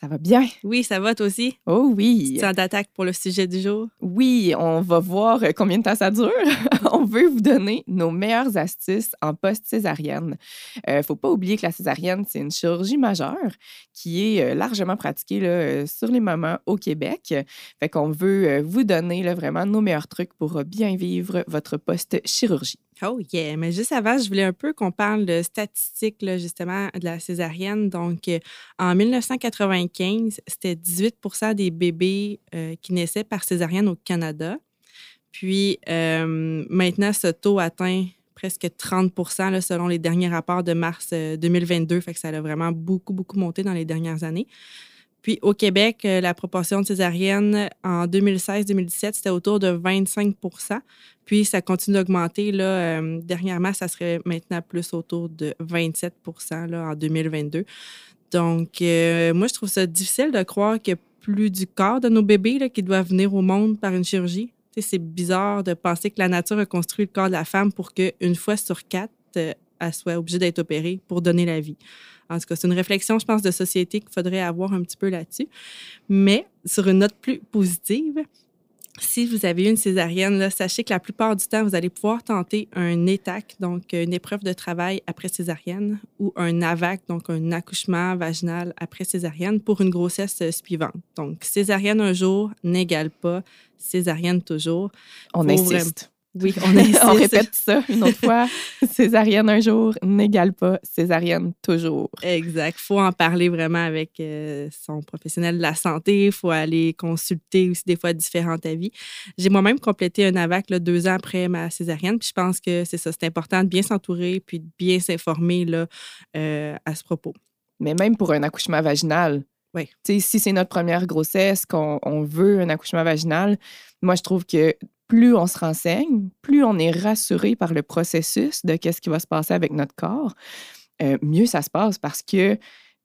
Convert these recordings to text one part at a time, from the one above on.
Ça va bien? Oui, ça va toi aussi? Oh oui! Tu d'attaque pour le sujet du jour? Oui, on va voir combien de temps ça dure. on veut vous donner nos meilleures astuces en post-césarienne. Il euh, ne faut pas oublier que la césarienne, c'est une chirurgie majeure qui est euh, largement pratiquée là, euh, sur les mamans au Québec. Fait qu'on veut vous donner là, vraiment nos meilleurs trucs pour bien vivre votre post-chirurgie. Oh yeah, mais juste avant, je voulais un peu qu'on parle de statistiques justement de la césarienne. Donc, euh, en 1995, c'était 18% des bébés euh, qui naissaient par césarienne au Canada. Puis euh, maintenant, ce taux atteint presque 30% selon les derniers rapports de mars 2022. Fait que ça a vraiment beaucoup, beaucoup monté dans les dernières années. Puis au Québec, la proportion de césariennes en 2016-2017, c'était autour de 25% puis ça continue d'augmenter. Là, euh, dernièrement, ça serait maintenant plus autour de 27 là, en 2022. Donc, euh, moi, je trouve ça difficile de croire qu'il y a plus du corps de nos bébés là, qui doivent venir au monde par une chirurgie. c'est bizarre de penser que la nature a construit le corps de la femme pour qu'une fois sur quatre, euh, elle soit obligée d'être opérée pour donner la vie. En tout cas, c'est une réflexion, je pense, de société qu'il faudrait avoir un petit peu là-dessus. Mais sur une note plus positive, si vous avez eu une césarienne, sachez que la plupart du temps, vous allez pouvoir tenter un ETAC, donc une épreuve de travail après césarienne, ou un AVAC, donc un accouchement vaginal après césarienne, pour une grossesse suivante. Donc, césarienne un jour n'égale pas césarienne toujours. On insiste. Oui, on, on répète ça une autre fois. césarienne un jour n'égale pas césarienne toujours. Exact. Il faut en parler vraiment avec euh, son professionnel de la santé. Il faut aller consulter aussi des fois différents avis. J'ai moi-même complété un AVAC là, deux ans après ma césarienne. Puis je pense que c'est ça. C'est important de bien s'entourer puis de bien s'informer là, euh, à ce propos. Mais même pour un accouchement vaginal, oui. si c'est notre première grossesse, qu'on veut un accouchement vaginal, moi, je trouve que plus on se renseigne, plus on est rassuré par le processus de qu'est-ce qui va se passer avec notre corps, euh, mieux ça se passe parce que,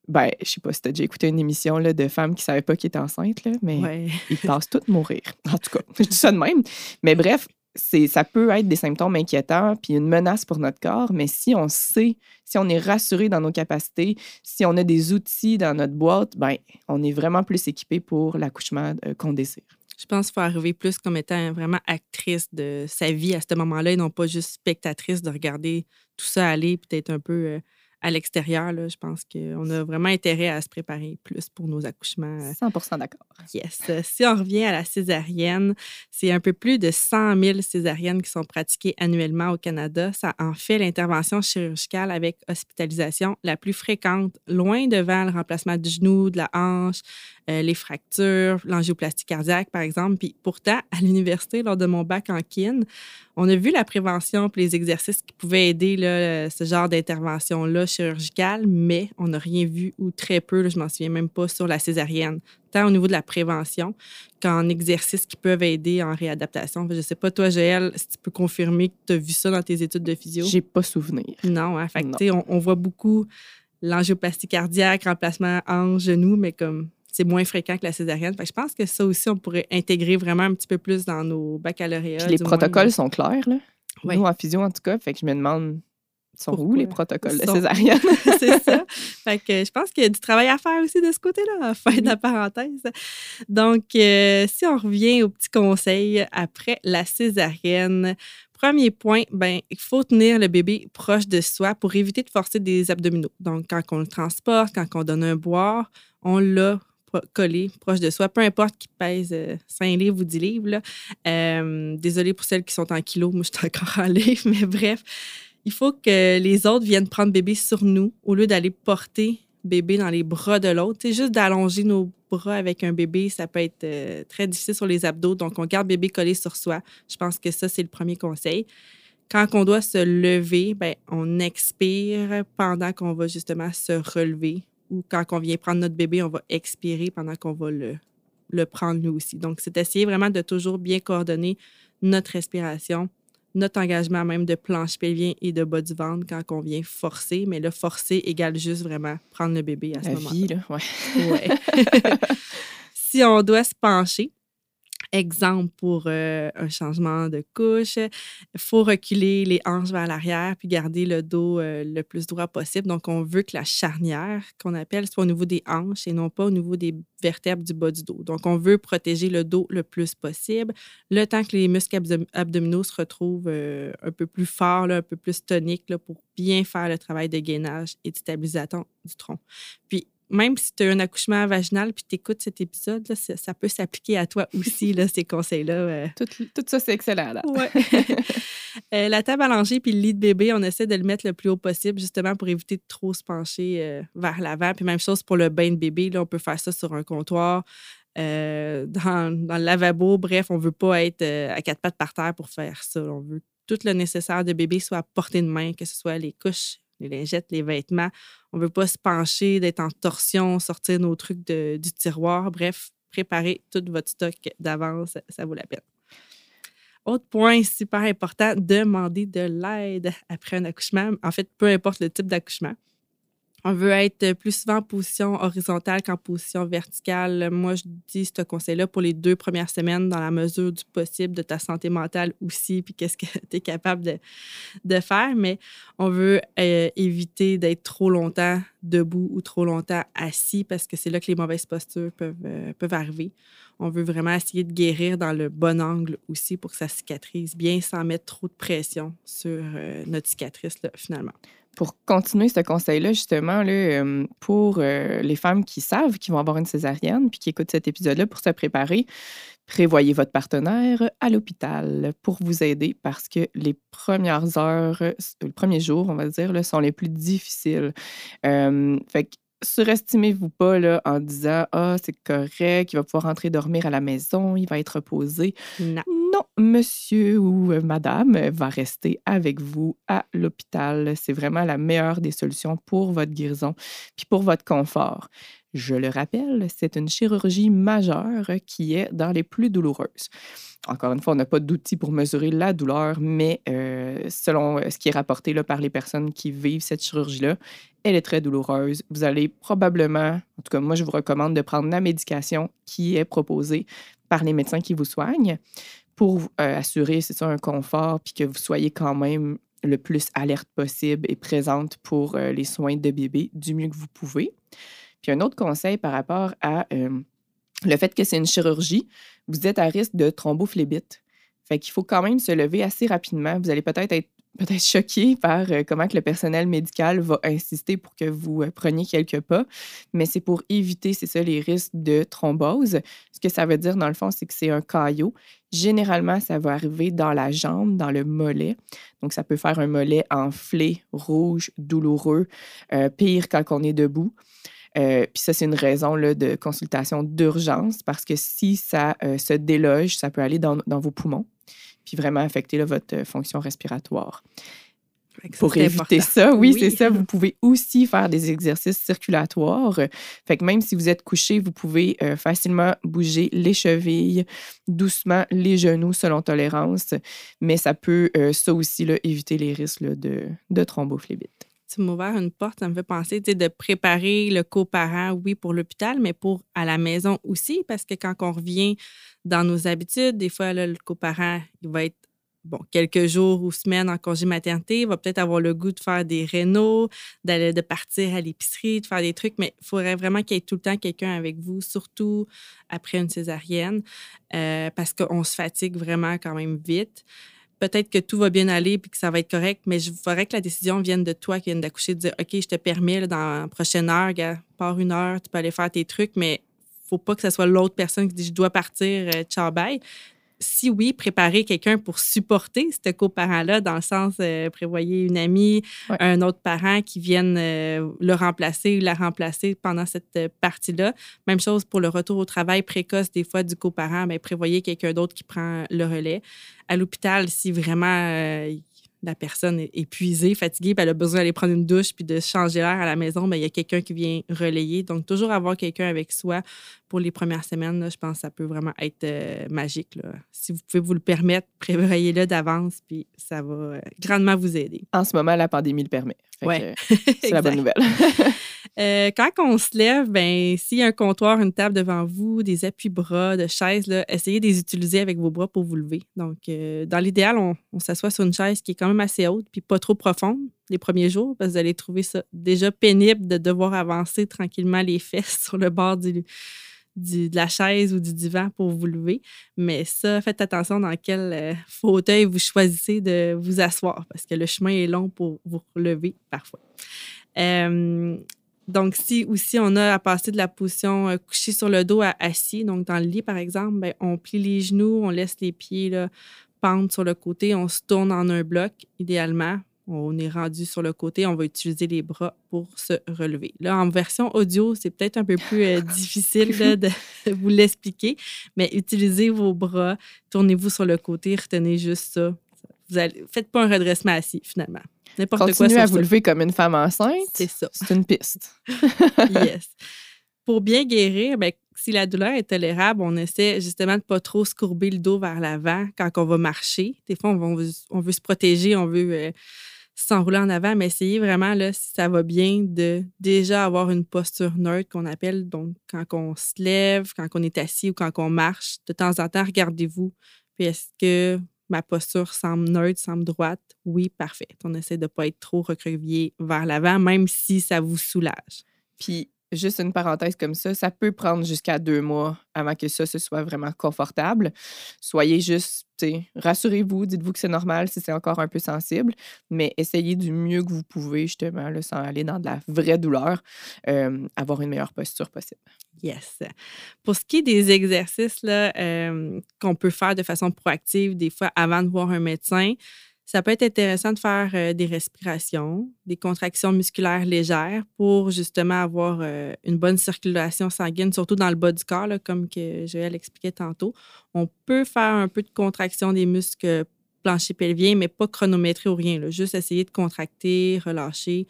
ben, je sais pas si tu as déjà écouté une émission là, de femmes qui ne savaient pas qu'ils étaient enceintes, là, mais ils passent toutes mourir. En tout cas, je dis ça de même. Mais bref, ça peut être des symptômes inquiétants puis une menace pour notre corps, mais si on sait, si on est rassuré dans nos capacités, si on a des outils dans notre boîte, ben, on est vraiment plus équipé pour l'accouchement euh, qu'on désire. Je pense qu'il faut arriver plus comme étant vraiment actrice de sa vie à ce moment-là et non pas juste spectatrice de regarder tout ça aller, peut-être un peu euh, à l'extérieur. Je pense qu'on a vraiment intérêt à se préparer plus pour nos accouchements. 100 euh. d'accord. Yes. Si on revient à la césarienne, c'est un peu plus de 100 000 césariennes qui sont pratiquées annuellement au Canada. Ça en fait l'intervention chirurgicale avec hospitalisation la plus fréquente, loin devant le remplacement du genou, de la hanche, euh, les fractures, l'angioplastie cardiaque, par exemple. Puis pourtant, à l'université, lors de mon bac en kin, on a vu la prévention et les exercices qui pouvaient aider là, ce genre d'intervention-là chirurgicale, mais on n'a rien vu ou très peu, là, je m'en souviens même pas, sur la césarienne, tant au niveau de la prévention qu'en exercices qui peuvent aider en réadaptation. Je ne sais pas, toi, Joël, si tu peux confirmer que tu as vu ça dans tes études de physio? J'ai pas souvenir. Non, hein? fait On, on voit beaucoup l'angioplastie cardiaque, remplacement en genou, mais comme c'est moins fréquent que la césarienne. je pense que ça aussi, on pourrait intégrer vraiment un petit peu plus dans nos baccalauréats. les protocoles sont clairs, là. Nous, en physio, en tout cas. Fait que je me demande, sont où les protocoles de césarienne? c'est ça. Fait que je pense qu'il y a du travail à faire aussi de ce côté-là, fin de la parenthèse. Donc, euh, si on revient aux petits conseils après la césarienne, premier point, ben, il faut tenir le bébé proche de soi pour éviter de forcer des abdominaux. Donc, quand on le transporte, quand on donne un boire, on l'a collé proche de soi, peu importe qu'il pèse 5 euh, livres ou 10 livres. Euh, désolée pour celles qui sont en kilos, moi je suis encore en livres, mais bref, il faut que les autres viennent prendre bébé sur nous au lieu d'aller porter bébé dans les bras de l'autre. C'est juste d'allonger nos bras avec un bébé, ça peut être euh, très difficile sur les abdos, donc on garde bébé collé sur soi. Je pense que ça, c'est le premier conseil. Quand on doit se lever, ben, on expire pendant qu'on va justement se relever ou quand on vient prendre notre bébé, on va expirer pendant qu'on va le, le prendre nous aussi. Donc, c'est essayer vraiment de toujours bien coordonner notre respiration, notre engagement même de planche pelvien et de bas du ventre quand on vient forcer. Mais là, forcer égale juste vraiment prendre le bébé à ce moment-là. Ouais. Ouais. si on doit se pencher, exemple pour euh, un changement de couche, il faut reculer les hanches vers l'arrière puis garder le dos euh, le plus droit possible. Donc, on veut que la charnière, qu'on appelle, soit au niveau des hanches et non pas au niveau des vertèbres du bas du dos. Donc, on veut protéger le dos le plus possible, le temps que les muscles abdominaux se retrouvent euh, un peu plus forts, un peu plus toniques pour bien faire le travail de gainage et de stabilisation du tronc. Puis, même si tu as un accouchement vaginal puis tu écoutes cet épisode, là, ça, peut s'appliquer à toi aussi, là, ces conseils-là. Euh. Tout, tout, ça, c'est excellent. Là. Ouais. Euh, la table allongée puis le lit de bébé, on essaie de le mettre le plus haut possible, justement pour éviter de trop se pencher euh, vers l'avant. Puis même chose pour le bain de bébé, là, on peut faire ça sur un comptoir. dans, dans, le lavabo, bref, on ne veut pas être à quatre pattes par terre pour faire ça. On veut que tout le nécessaire de bébé soit à portée de main, que ce soit les couches, les lingettes, les vêtements. On ne veut pas se pencher, d'être en torsion, sortir nos trucs du tiroir. Bref, préparer tout votre stock d'avance, ça vaut la peine. Autre point super important, demander de l'aide après un accouchement. En fait, peu importe le type d'accouchement. On veut être plus souvent en position horizontale qu'en position verticale. Moi, je dis ce conseil-là pour les deux premières semaines, dans la mesure du possible, de ta santé mentale aussi, puis qu'est-ce que tu es capable de, de, faire. Mais on veut euh, éviter d'être trop longtemps debout ou trop longtemps assis parce que c'est là que les mauvaises postures peuvent, euh, peuvent arriver. On veut vraiment essayer de guérir dans le bon angle aussi pour que ça cicatrise bien sans mettre trop de pression sur euh, notre cicatrice, finalement pour continuer ce conseil-là, justement, là, euh, pour euh, les femmes qui savent qu'ils vont avoir une césarienne puis qui écoutent cet épisode-là pour se préparer, prévoyez votre partenaire à l'hôpital pour vous aider parce que les premières heures, le premier jour, on va dire, là, sont les plus difficiles. Euh, fait que surestimez-vous pas là, en disant Ah, c'est correct, il va pouvoir rentrer dormir à la maison, il va être reposé. Non. Non, monsieur ou euh, madame va rester avec vous à l'hôpital. C'est vraiment la meilleure des solutions pour votre guérison puis pour votre confort. Je le rappelle, c'est une chirurgie majeure qui est dans les plus douloureuses. Encore une fois, on n'a pas d'outils pour mesurer la douleur, mais euh, selon euh, ce qui est rapporté par les personnes qui vivent cette chirurgie-là, elle est très douloureuse. Vous allez probablement, en tout cas moi je vous recommande de prendre la médication qui est proposée par les médecins qui vous soignent pour euh, assurer, c'est ça, un confort, puis que vous soyez quand même le plus alerte possible et présente pour les soins de bébé du mieux que vous pouvez. Puis un autre conseil par rapport à euh, le fait que c'est une chirurgie, vous êtes à risque de thrombophlébite. Fait qu'il faut quand même se lever assez rapidement. Vous allez peut-être être peut-être choqué par euh, comment que le personnel médical va insister pour que vous euh, preniez quelques pas, mais c'est pour éviter, c'est ça, les risques de thrombose. Ce que ça veut dire, dans le fond, c'est que c'est un caillot. Généralement, ça va arriver dans la jambe, dans le mollet. Donc, ça peut faire un mollet enflé, rouge, douloureux, pire quand on est debout. Euh, puis ça, c'est une raison là, de consultation d'urgence parce que si ça euh, se déloge, ça peut aller dans, dans, vos poumons, puis vraiment affecter là, votre euh, fonction respiratoire. Pour éviter ça, oui, c'est ça. Vous pouvez aussi faire des exercices circulatoires. Fait que même si vous êtes couché, vous pouvez facilement bouger les chevilles, doucement les genoux selon tolérance. Mais ça peut, ça aussi, là, éviter les risques de, de thrombophlébite tu m'as ouvert une porte, ça me fait penser de préparer le coparent, oui, pour l'hôpital, mais pour à la maison aussi, parce que quand on revient dans nos habitudes, des fois, le coparent, il va être bon, quelques jours ou semaines en congé maternité, il va peut-être avoir le goût de faire des rénaux, d'aller de partir à l'épicerie, de faire des trucs, mais il faudrait vraiment qu'il y ait tout le temps quelqu'un avec vous, surtout après une césarienne, euh, parce qu'on se fatigue vraiment quand même vite peut-être que tout va bien aller puis que ça va être correct, mais je voudrais que la décision vienne de toi qui viens d'accoucher, de dire OK, je te permets dans la prochaine heure, gars, pars une heure, tu peux aller faire tes trucs, mais faut pas que ce soit l'autre personne qui dit je dois partir, euh, ciao, bye si oui, préparer quelqu'un pour supporter ce coparent-là, dans le sens euh, prévoyer une amie, un autre parent qui vienne euh, le remplacer ou la remplacer pendant cette euh, partie-là. Même chose pour le retour au travail précoce des fois du coparent, mais prévoyez quelqu'un d'autre qui prend le relais. À l'hôpital, si vraiment la personne est épuisée, fatiguée, puis elle a besoin d'aller prendre une douche puis de changer l'air à la maison, ben, il y a quelqu'un qui vient relayer. Donc, toujours avoir quelqu'un avec soi pour les premières semaines, je pense que ça peut vraiment être euh, magique. Si vous pouvez vous le permettre, prévoyez-le d'avance, puis ça va euh, grandement vous aider. En ce moment, la pandémie le permet. Oui. c'est la bonne nouvelle. Euh, quand on se lève, ben, s'il y a un comptoir, une table devant vous, des appuis-bras, de chaises, là, essayez de les utiliser avec vos bras pour vous lever. Donc, dans l'idéal, on, s'assoit sur une chaise qui est quand même assez haute puis pas trop profonde les premiers jours parce que vous allez trouver ça déjà pénible de devoir avancer tranquillement les fesses sur le bord de la chaise ou du divan pour vous lever. Mais ça, faites attention dans quel euh, fauteuil vous choisissez de vous asseoir parce que le chemin est long pour vous relever parfois. Euh, donc, si aussi on a à passer de la position euh, couchée sur le dos à assis, donc dans le lit par exemple, ben, on plie les genoux, on laisse les pieds là, pendre sur le côté, on se tourne en un bloc idéalement on est rendu sur le côté, on va utiliser les bras pour se relever. Là, en version audio, c'est peut-être un peu plus euh, difficile de vous l'expliquer, mais utilisez vos bras, tournez-vous sur le côté, retenez juste ça. Vous allez, faites pas un redressement assis, finalement. N'importe quoi. Continuez à vous lever comme une femme enceinte. C'est ça. C'est une piste. yes. Pour bien guérir, ben, si la douleur est tolérable, on essaie justement de ne pas trop se courber le dos vers l'avant quand on va marcher. Des fois, on, veut, on veut se protéger, on veut euh, s'enrouler en avant, mais essayez vraiment, là, si ça va bien, de déjà avoir une posture neutre qu'on appelle. Donc, quand on se lève, quand on est assis ou quand on marche, de temps en temps, regardez-vous. Puis, est-ce que ma posture semble neutre, semble droite? Oui, parfait. On essaie de ne pas être trop recroquevillé vers l'avant, même si ça vous soulage. Puis, juste une parenthèse comme ça, ça peut prendre jusqu'à deux mois avant que ça se soit vraiment confortable. Soyez juste, rassurez-vous, dites-vous que c'est normal si c'est encore un peu sensible, mais essayez du mieux que vous pouvez, justement, sans aller dans de la vraie douleur, avoir une meilleure posture possible. Yes. Pour ce qui est des exercices qu'on peut faire de façon proactive, des fois avant de voir un médecin, ça peut être intéressant de faire euh, des respirations, des contractions musculaires légères pour justement avoir euh, une bonne circulation sanguine, surtout dans le bas du corps, comme que Joël expliquait tantôt. On peut faire un peu de contraction des muscles plancher pelvien, mais pas chronométrer ou rien. juste essayer de contracter, relâcher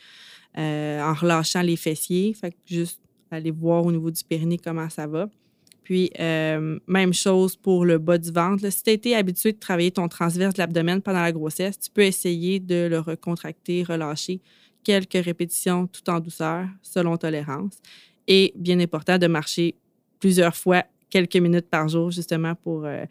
euh, en relâchant les fessiers. Fait juste aller voir au niveau du périnée comment ça va. Puis, euh, même chose pour le bas du ventre. Si tu as été habitué de travailler ton transverse de l'abdomen pendant la grossesse, tu peux essayer de le recontracter, relâcher quelques répétitions tout en douceur, selon tolérance. Et bien important de marcher plusieurs fois, quelques minutes par jour, justement pour euh,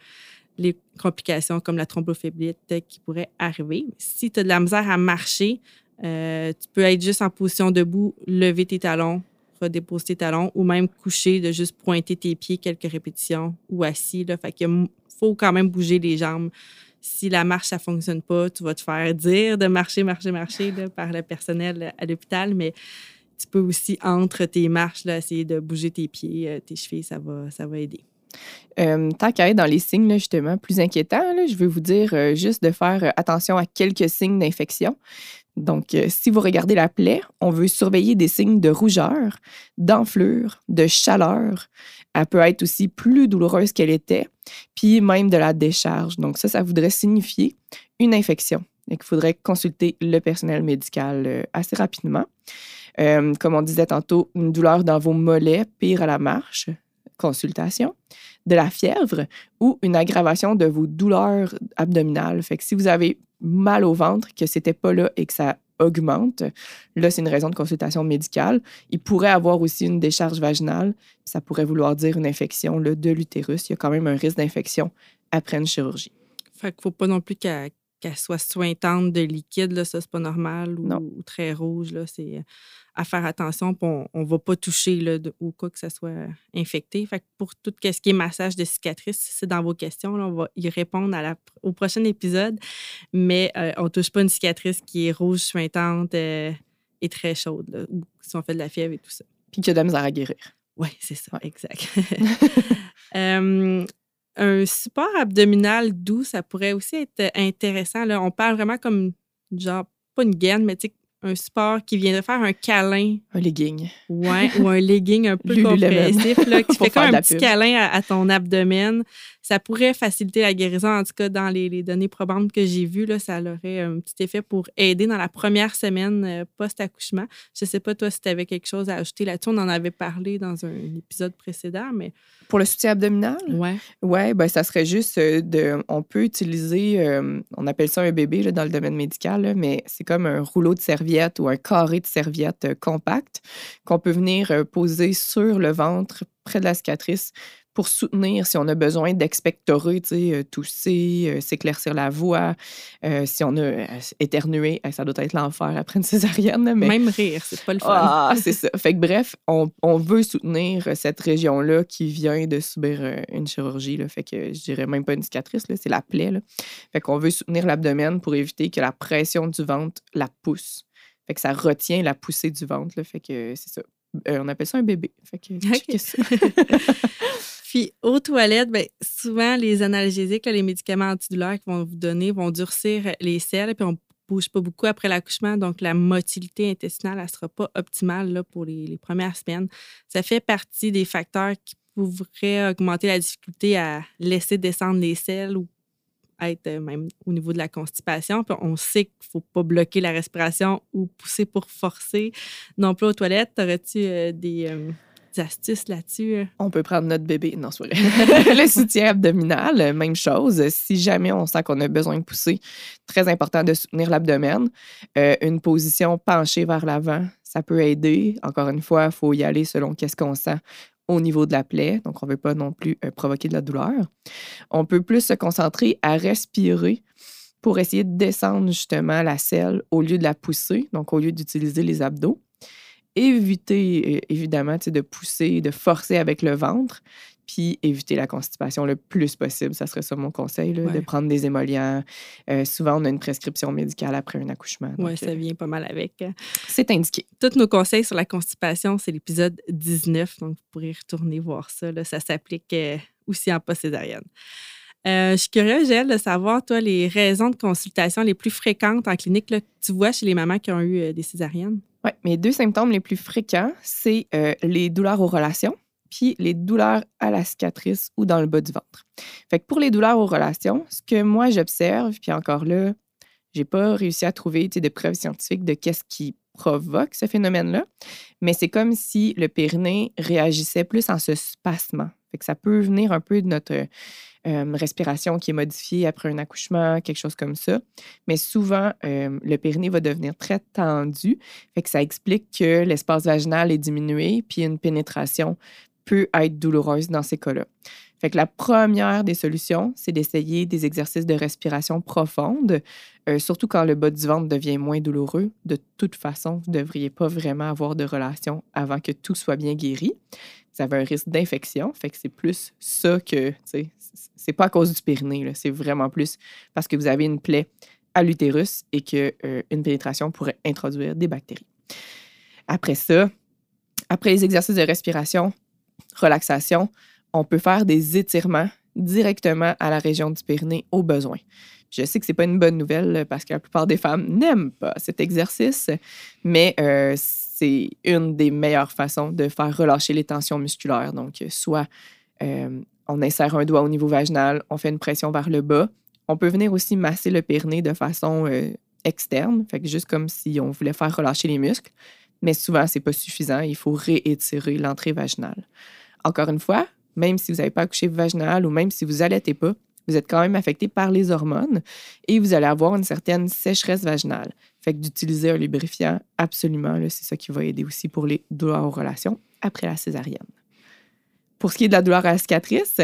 les complications comme la thrombophlébiite qui pourraient arriver. Si tu as de la misère à marcher, euh, tu peux être juste en position debout, lever tes talons, déposer tes talons ou même coucher, de juste pointer tes pieds quelques répétitions ou assis. Là. Fait qu'il faut quand même bouger les jambes. Si la marche, ça ne fonctionne pas, tu vas te faire dire de marcher, marcher, marcher par le personnel à l'hôpital, mais tu peux aussi, entre tes marches, là, essayer de bouger tes pieds, euh, tes chevilles, ça va, ça va aider. Euh, tant qu'à être dans les signes, justement, plus inquiétants, je veux vous dire euh, juste de faire attention à quelques signes d'infection. Donc, euh, si vous regardez la plaie, on veut surveiller des signes de rougeur, d'enflure, de chaleur. Elle peut être aussi plus douloureuse qu'elle était, puis même de la décharge. Donc, ça, ça voudrait signifier une infection et qu'il faudrait consulter le personnel médical euh, assez rapidement. Euh, comme on disait tantôt, une douleur dans vos mollets, pire à la marche, consultation, de la fièvre ou une aggravation de vos douleurs abdominales. Fait que si vous avez mal au ventre, que c'était pas là et que ça augmente, là, c'est une raison de consultation médicale. Il pourrait avoir aussi une décharge vaginale. Ça pourrait vouloir dire une infection de l'utérus. Il y a quand même un risque d'infection après une chirurgie. Fait qu'il ne faut pas non plus qu'elle soit sointante de liquide, là, ça, c'est pas normal, ou, très rouge, là, c'est à faire attention, on ne va pas toucher là, au cas que ça soit infecté. Fait pour tout ce qui est massage de cicatrices, c'est dans vos questions, on va y répondre à la, au prochain épisode, mais euh, on ne touche pas une cicatrice qui est rouge, suintante euh, et très chaude, ou si on fait de la fièvre et tout ça. Puis qui a de la misère à guérir. Oui, c'est ça, exact. un support abdominal doux, ça pourrait aussi être intéressant. Là. On parle vraiment comme, genre, pas une gaine, mais un support qui viendrait faire un câlin. Un legging. Ouais, ou un legging un peu compressif, là, qui fait comme un petit câlin à, ton abdomen. Ça pourrait faciliter la guérison. En tout cas, dans les, données probantes que j'ai vues, là, ça aurait un petit effet pour aider dans la première semaine euh, post-accouchement. Je ne sais pas, toi, si tu avais quelque chose à ajouter là-dessus. On en avait parlé dans un épisode précédent, mais. Pour le soutien abdominal? Ouais. Ouais, ben, ça serait juste euh, de. On peut utiliser, euh, on appelle ça un bébé là, dans le domaine médical, mais c'est comme un rouleau de serviette ou un carré de serviette compact qu'on peut venir poser sur le ventre près de la cicatrice pour soutenir si on a besoin d'expectorer, tu sais, euh, tousser, euh, s'éclaircir la voix, euh, si on a éternué, ça doit être l'enfer après une césarienne. Mais... Même rire, c'est pas le fun. Ah, c'est ça. Fait que bref, on, veut soutenir cette région-là qui vient de subir une chirurgie. Là. Fait que je dirais même pas une cicatrice, c'est la plaie. Là. Fait qu'on veut soutenir l'abdomen pour éviter que la pression du ventre la pousse. Fait que ça retient la poussée du ventre. Là. Fait que c'est ça. On appelle ça un bébé. Fait que, Puis aux toilettes, bien, souvent, les analgésiques, les médicaments antidouleurs qu'ils vont vous donner vont durcir les selles, puis on bouge pas beaucoup après l'accouchement, donc la motilité intestinale, elle sera pas optimale là, pour les, premières semaines. Ça fait partie des facteurs qui pourraient augmenter la difficulté à laisser descendre les selles ou euh, même au niveau de la constipation. Puis on sait qu'il ne faut pas bloquer la respiration ou pousser pour forcer non plus aux toilettes. Aurais-tu euh, des, euh, astuces là-dessus? On peut prendre notre bébé. Non, c'est le soutien abdominal, même chose. Si jamais on sent qu'on a besoin de pousser, très important de soutenir l'abdomen. Une position penchée vers l'avant, ça peut aider. Encore une fois, il faut y aller selon qu'est-ce qu'on sent au niveau de la plaie. Donc, on ne veut pas non plus euh, provoquer de la douleur. On peut plus se concentrer à respirer pour essayer de descendre justement la selle au lieu de la pousser, donc au lieu d'utiliser les abdos éviter, évidemment, de pousser, de forcer avec le ventre, puis éviter la constipation le plus possible. Ça serait ça mon conseil, de prendre des émollients. Euh, souvent, on a une prescription médicale après un accouchement. Oui, ça euh, vient pas mal avec. C'est indiqué. Tous nos conseils sur la constipation, c'est l'épisode 19, donc vous pourrez retourner voir ça. Ça s'applique euh, aussi en post-césarienne. je suis curieuse, Gilles, de savoir, toi, les raisons de consultation les plus fréquentes en clinique que tu vois chez les mamans qui ont eu des césariennes? Oui, mes deux symptômes les plus fréquents, c'est euh, les douleurs aux relations, puis les douleurs à la cicatrice ou dans le bas du ventre. Fait pour les douleurs aux relations, ce que moi j'observe, puis encore là, j'ai pas réussi à trouver de preuves scientifiques de qu'est-ce qui provoque ce phénomène-là, mais c'est comme si le périnée réagissait plus en se spasmant. Fait ça peut venir un peu de notre euh, respiration qui est modifiée après un accouchement, quelque chose comme ça. Mais souvent, euh, le périnée va devenir très tendu. Fait que ça explique que l'espace vaginal est diminué, puis une pénétration peut être douloureuse dans ces cas-là. Fait que la première des solutions, c'est d'essayer des exercices de respiration profonde, euh, surtout quand le bas du ventre devient moins douloureux. De toute façon, vous ne devriez pas vraiment avoir de relation avant que tout soit bien guéri. Vous avez un risque d'infection, fait que c'est plus ça que, c'est pas à cause du périnée, c'est vraiment plus parce que vous avez une plaie à l'utérus et qu'une euh, une pénétration pourrait introduire des bactéries. Après ça, après les exercices de respiration, relaxation, on peut faire des étirements directement à la région du périnée au besoin. Je sais que c'est pas une bonne nouvelle parce que la plupart des femmes n'aiment pas cet exercice, mais euh, c'est une des meilleures façons de faire relâcher les tensions musculaires. Donc, soit euh, on insère un doigt au niveau vaginal, on fait une pression vers le bas. On peut venir aussi masser le périnée de façon euh, externe, fait juste comme si on voulait faire relâcher les muscles. Mais souvent, c'est pas suffisant. Il faut réétirer l'entrée vaginale. Encore une fois, même si vous n'avez pas accouché vaginal ou même si vous n'allaitez pas, vous êtes quand même affecté par les hormones et vous allez avoir une certaine sécheresse vaginale. Fait que d'utiliser un lubrifiant, absolument, c'est ça qui va aider aussi pour les douleurs aux relations après la césarienne. Pour ce qui est de la douleur à la cicatrice,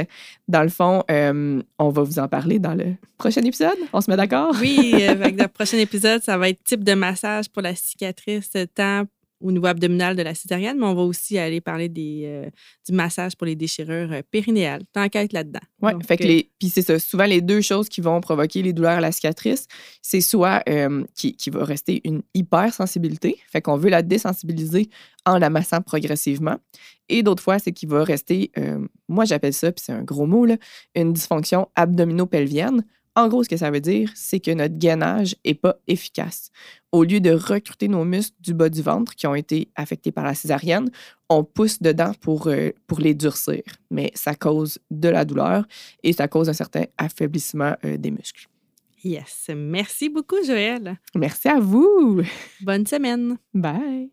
dans le fond, euh, on va vous en parler dans le prochain épisode. On se met d'accord? Oui, avec le prochain épisode, ça va être type de massage pour la cicatrice, tant au niveau abdominal de la césarienne, mais on va aussi aller parler des, euh, du massage pour les déchirures euh, périnéales. Tant qu'à être là-dedans. Oui, fait que euh, les, puis c'est ça. Souvent, les deux choses qui vont provoquer les douleurs à la cicatrice, c'est soit qui, qui, va rester une hypersensibilité, fait qu'on veut la désensibiliser en la massant progressivement. Et d'autres fois, c'est qu'il va rester, moi j'appelle ça, puis c'est un gros mot, là, une dysfonction abdominopelvienne En gros, ce que ça veut dire, c'est que notre gainage n'est pas efficace. Au lieu de recruter nos muscles du bas du ventre qui ont été affectés par la césarienne, on pousse dedans pour, euh, pour les durcir. Mais ça cause de la douleur et ça cause un certain affaiblissement euh, des muscles. Yes. Merci beaucoup, Joël. Merci à vous. Bonne semaine. Bye.